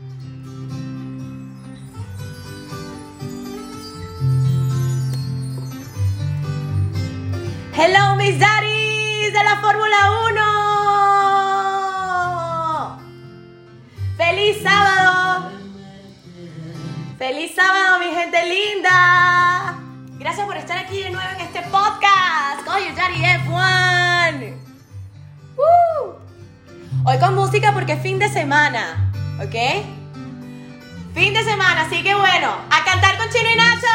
Hello, mis daddies de la Fórmula 1. ¡Feliz sábado! ¡Feliz sábado, mi gente linda! Gracias por estar aquí de nuevo en este podcast. Call your daddy F1. ¡Woo! Hoy con música porque es fin de semana, ¿ok? Fin de semana, así que bueno, a cantar con Chino y Nacho.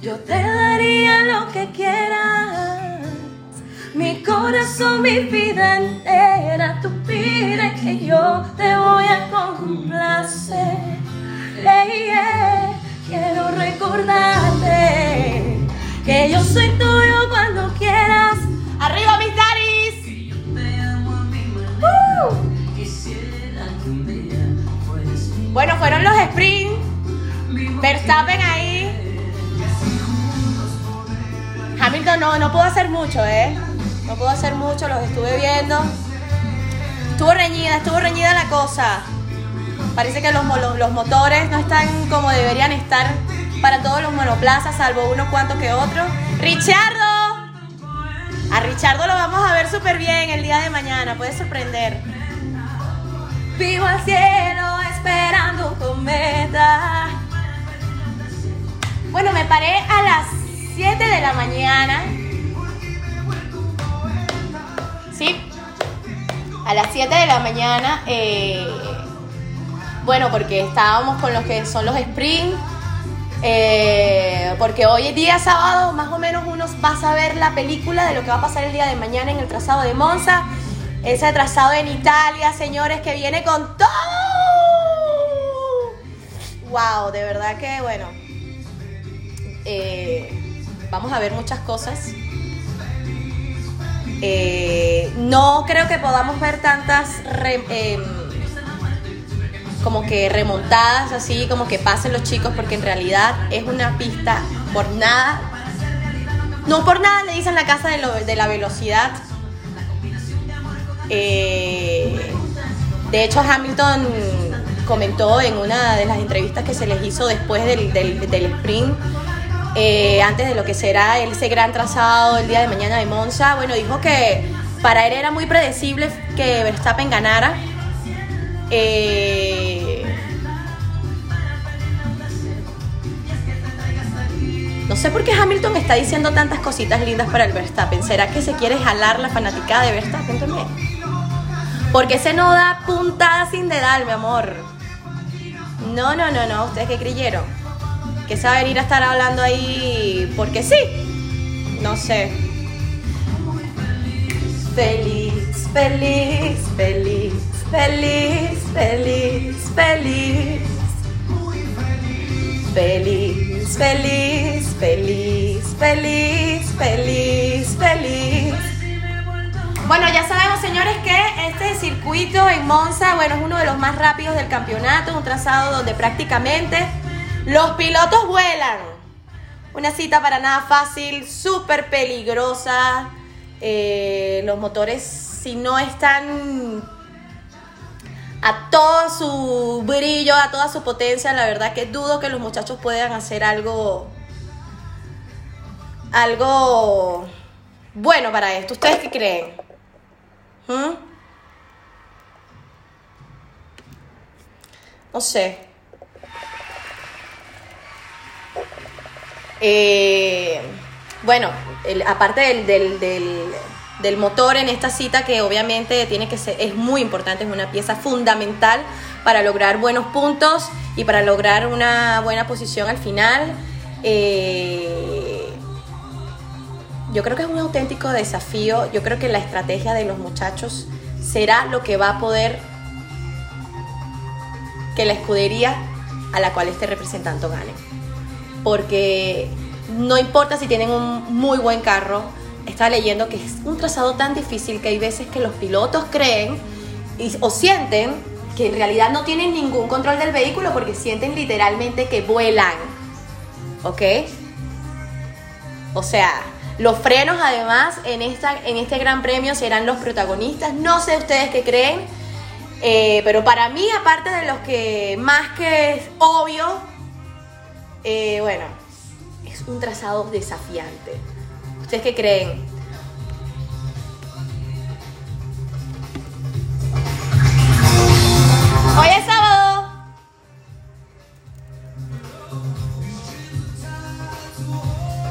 Yo te daría lo que quieras, mi corazón, mi vida entera. Tú pides que yo te voy a complacer. Hey, yeah. Quiero recordarte no, no puedo hacer mucho, ¿eh? No puedo hacer mucho, los estuve viendo. Estuvo reñida, estuvo reñida la cosa. Parece que los, los, motores no están como deberían estar para todos los monoplazas, salvo unos cuantos que otros. ¡Richardo! A Richardo lo vamos a ver súper bien el día de mañana, puede sorprender. Vivo al cielo esperando cometa. Bueno, me paré a las 7 de la mañana. Sí, a las 7 de la mañana. eh, bueno, porque estábamos con los que son los sprint. eh, porque hoy es día sábado, más o menos uno va a saber la película de lo que va a pasar el día de mañana en el trazado de Monza. Ese trazado en Italia, señores, que viene con todo. Wow, de verdad que bueno. eh, vamos a ver muchas cosas. Eh, no creo que podamos ver tantas re- em, como que remontadas así, como que pasen los chicos, porque en realidad es una pista por nada. No por nada le dicen la casa de, lo- de la velocidad. Eh, de hecho, Hamilton comentó en una de las entrevistas que se les hizo después del, del- del sprint, eh, antes de lo que será ese gran trazado el día de mañana de Monza, bueno, dijo que para él era muy predecible que Verstappen ganara. Eh, no sé por qué Hamilton está diciendo tantas cositas lindas para el Verstappen. ¿Será que se quiere jalar la fanaticada de Verstappen también? Porque ese no da puntada sin dedal, mi amor. No, no, no, no. ¿Ustedes qué creyeron? Que se va a venir a estar hablando ahí porque sí. No sé. Feliz, feliz, feliz, feliz, feliz, feliz. Feliz, feliz, feliz, feliz, feliz, feliz. Bueno, ya sabemos, señores, que este circuito en Monza, bueno, es uno de los más rápidos del campeonato, un trazado donde prácticamente los pilotos vuelan. Una cita para nada fácil, súper peligrosa. Eh, los motores, si no están a todo su brillo, a toda su potencia, la verdad que dudo que los muchachos puedan hacer algo algo bueno para esto. ¿Ustedes qué creen? ¿Mm? No sé. Eh, bueno, aparte del, motor en esta cita, que obviamente tiene que ser, es muy importante, es una pieza fundamental para lograr buenos puntos y para lograr una buena posición al final. Eh, yo creo que es un auténtico desafío. Yo creo que la estrategia de los muchachos será lo que va a poder que la escudería a la cual esté representando gane. Porque no importa si tienen un muy buen carro, estaba leyendo que es un trazado tan difícil que hay veces que los pilotos creen y- o sienten que en realidad no tienen ningún control del vehículo porque sienten literalmente que vuelan. ¿Ok? O sea, los frenos además en, esta, en este gran premio serán los protagonistas. No sé ustedes qué creen. Eh, pero para mí, aparte de los que más que es obvio, eh, bueno, es un trazado desafiante. ¿Ustedes qué creen? Hoy es sábado.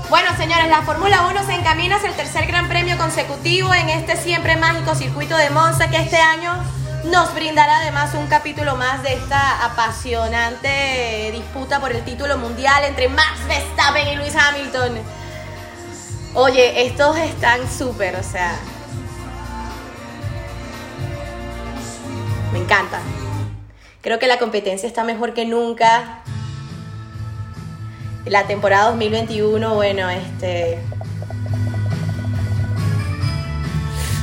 Bueno, señores, la Fórmula 1 se encamina hacia el tercer gran premio consecutivo en este siempre mágico circuito de Monza que este año nos brindará además un capítulo más de esta apasionante disputa por el título mundial entre Max Verstappen y Lewis Hamilton. Oye, estos están súper, o sea, me encanta. Creo que la competencia está mejor que nunca. La temporada 2021, bueno, este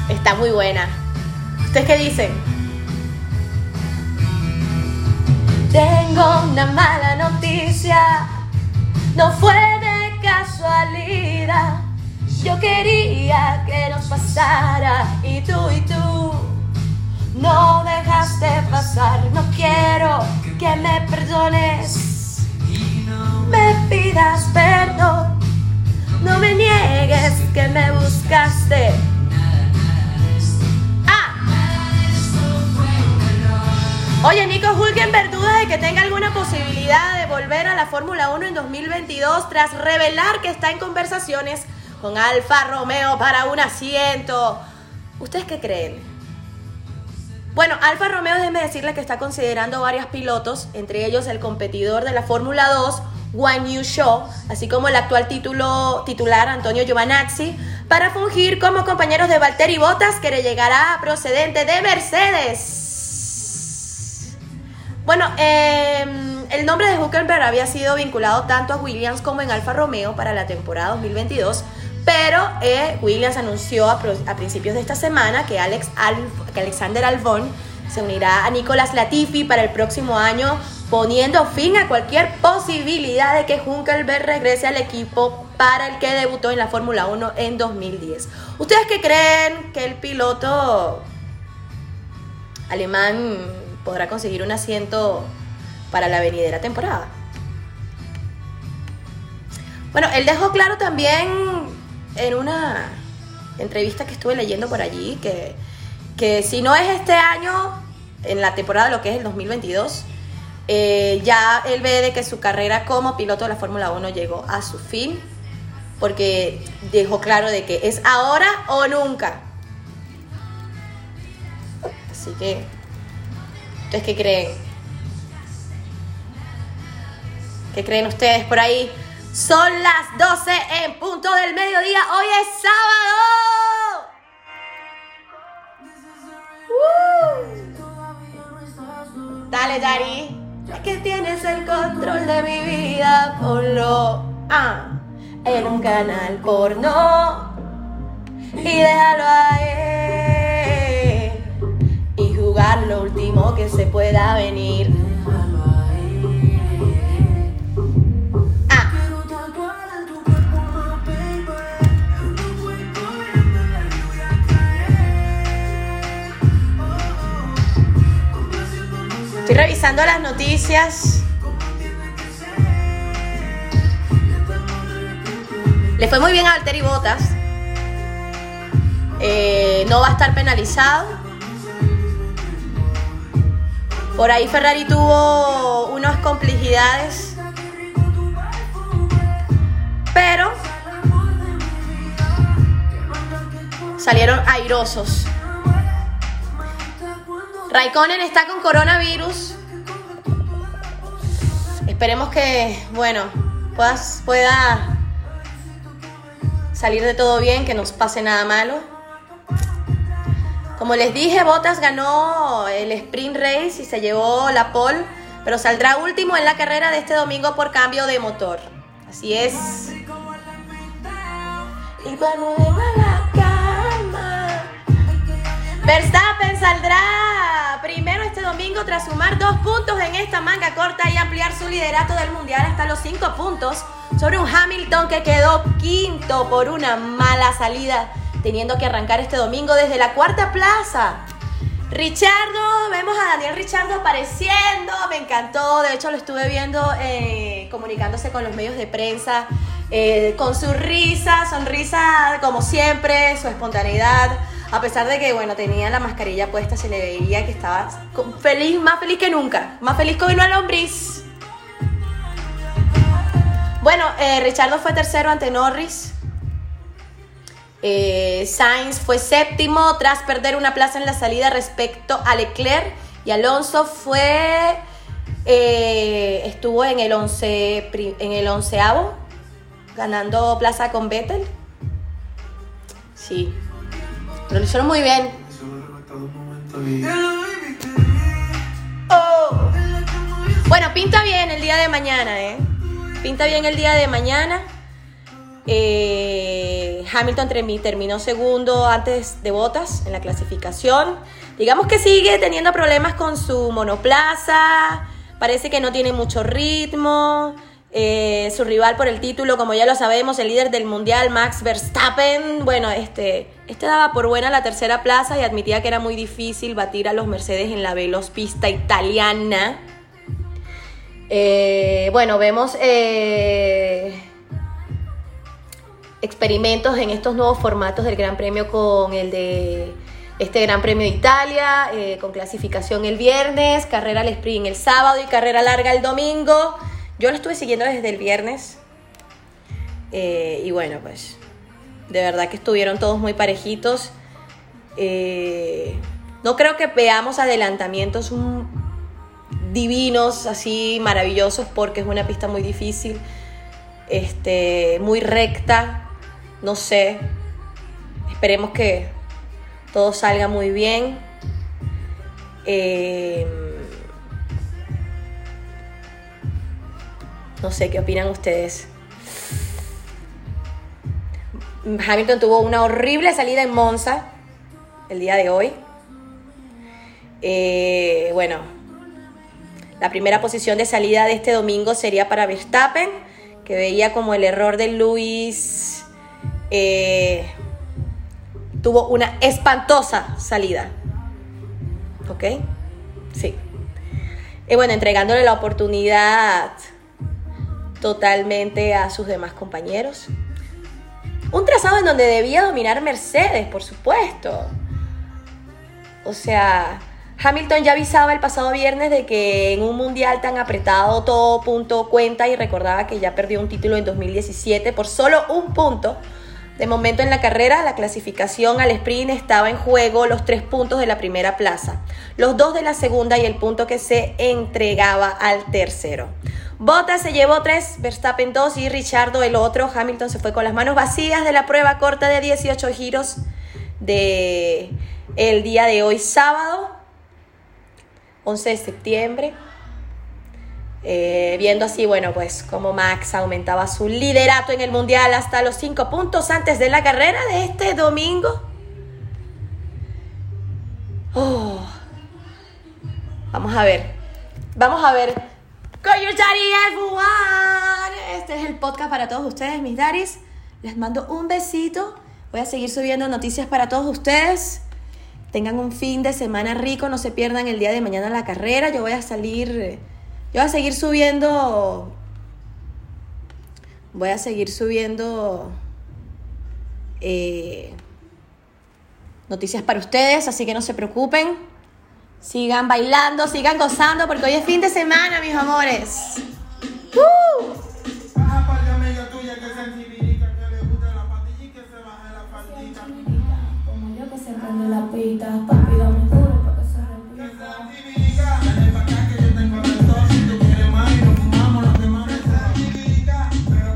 está muy buena. ¿Ustedes qué dicen? Tengo una mala noticia, no fue de casualidad. Yo quería que nos pasara y tú y tú no dejaste pasar. No quiero que me perdones, me pidas perdón. No me niegues que me buscaste Oye, Nico Hulkenberg duda de que tenga alguna posibilidad de volver a la Fórmula 1 en 2022 tras revelar que está en conversaciones con Alfa Romeo para un asiento. ¿Ustedes qué creen? Bueno, Alfa Romeo, déjeme decirle que está considerando varios pilotos, entre ellos el competidor de la Fórmula 2, Guan Yu Zhou, así como el actual título, titular Antonio Giovanazzi, para fungir como compañeros de Valtteri Bottas, que le llegará procedente de Mercedes. Bueno, em, el nombre de Huckenberg había sido vinculado tanto a Williams como en Alfa Romeo para la temporada 2022, pero eh, Williams anunció a, principios de esta semana que, Alex que Alexander Albon se unirá a Nicolas Latifi para el próximo año, poniendo fin a cualquier posibilidad de que Huckenberg regrese al equipo para el que debutó en la Fórmula 1 en 2010. ¿Ustedes qué creen que el piloto alemán podrá conseguir un asiento para la venidera temporada. Bueno, él dejó claro también en una entrevista que estuve leyendo por allí que, que si no es este año, en la temporada lo que es el 2022, eh, ya él ve de que su carrera como piloto de la Fórmula 1 llegó a su fin, porque dejó claro de que es ahora o nunca. Así que ¿Ustedes qué creen? ¿Qué creen ustedes por ahí? Son las 12 en punto del mediodía. Hoy es sábado. ¡Uh! Dale, Dari. Es que tienes el control de mi vida. Ponlo ah, en un canal porno. Y déjalo lo último que se pueda venir. Ah. Estoy revisando las noticias. Le fue muy bien a Valtteri Botas. Eh, no va a estar penalizado. Por ahí Ferrari tuvo unas complejidades, pero salieron airosos. Raikkonen está con coronavirus. Esperemos que, bueno, puedas, pueda salir de todo bien, que no pase nada malo. Como les dije, Bottas ganó el sprint race y se llevó la pole, pero saldrá último en la carrera de este domingo por cambio de motor. Así es. Verstappen saldrá primero este domingo tras sumar dos puntos en esta manga corta y ampliar su liderato del mundial hasta los cinco puntos sobre un Hamilton que quedó quinto por una mala salida teniendo que arrancar este domingo desde la cuarta plaza. Richardo, vemos a Daniel Richardo apareciendo, me encantó, de hecho lo estuve viendo eh, comunicándose con los medios de prensa, eh, con su risa, sonrisa como siempre, su espontaneidad, a pesar de que, bueno, tenía la mascarilla puesta, se le veía que estaba feliz, más feliz que nunca, más feliz que vino a lombriz. Bueno, eh, Richardo fue tercero ante Norris. Eh, Sainz fue séptimo tras perder una plaza en la salida respecto a Leclerc y Alonso fue eh, estuvo en el once en el onceavo ganando plaza con Vettel. Sí, pero lo hicieron muy bien. Oh. Bueno, pinta bien el día de mañana, ¿eh? Pinta bien el día de mañana. Eh, Hamilton terminó segundo antes de Botas en la clasificación. Digamos que sigue teniendo problemas con su monoplaza. Parece que no tiene mucho ritmo. Eh, su rival por el título, como ya lo sabemos, el líder del mundial, Max Verstappen, bueno, este, este daba por buena la tercera plaza y admitía que era muy difícil batir a los Mercedes en la veloz pista italiana. Eh, bueno, vemos eh, experimentos en estos nuevos formatos del Gran Premio con el de este Gran Premio de Italia, con clasificación el viernes, carrera al sprint el sábado y carrera larga el domingo. Yo lo estuve siguiendo desde el viernes. Eh, y bueno, pues de verdad que estuvieron todos muy parejitos. Eh, no creo que veamos adelantamientos divinos, así maravillosos, porque es una pista muy difícil, este, muy recta. No sé. Esperemos que todo salga muy bien. Eh, No sé qué opinan ustedes. Hamilton tuvo una horrible salida en Monza el día de hoy. Eh, bueno, la primera posición de salida de este domingo sería para Verstappen, que veía como el error de Luis eh, tuvo una espantosa salida. ¿Ok? Sí. Y bueno, entregándole la oportunidad totalmente a sus demás compañeros. Un trazado en donde debía dominar Mercedes, por supuesto. O sea, Hamilton ya avisaba el pasado viernes de que en un mundial tan apretado todo punto cuenta y recordaba que ya perdió un título en 2017 por solo un punto. De momento en la carrera, la clasificación al sprint estaba en juego los tres puntos de la primera plaza, los dos de la segunda y el punto que se entregaba al tercero. Bottas se llevó tres, Verstappen dos y Richardo el otro. Hamilton se fue con las manos vacías de la prueba corta de 18 giros de el día de hoy sábado, 11 de septiembre. Eh, viendo así, bueno, pues como Max aumentaba su liderato en el Mundial hasta los cinco puntos antes de la carrera de este domingo. Oh. Vamos a ver. Vamos a ver. Este es el podcast para todos ustedes, mis daddies. Les mando un besito. Voy a seguir subiendo noticias para todos ustedes. Tengan un fin de semana rico, no se pierdan el día de mañana la carrera. Yo voy a salir, yo voy a seguir subiendo, voy a seguir subiendo eh, noticias para ustedes, así que no se preocupen. Sigan bailando, sigan gozando, porque hoy es fin de semana, mis amores.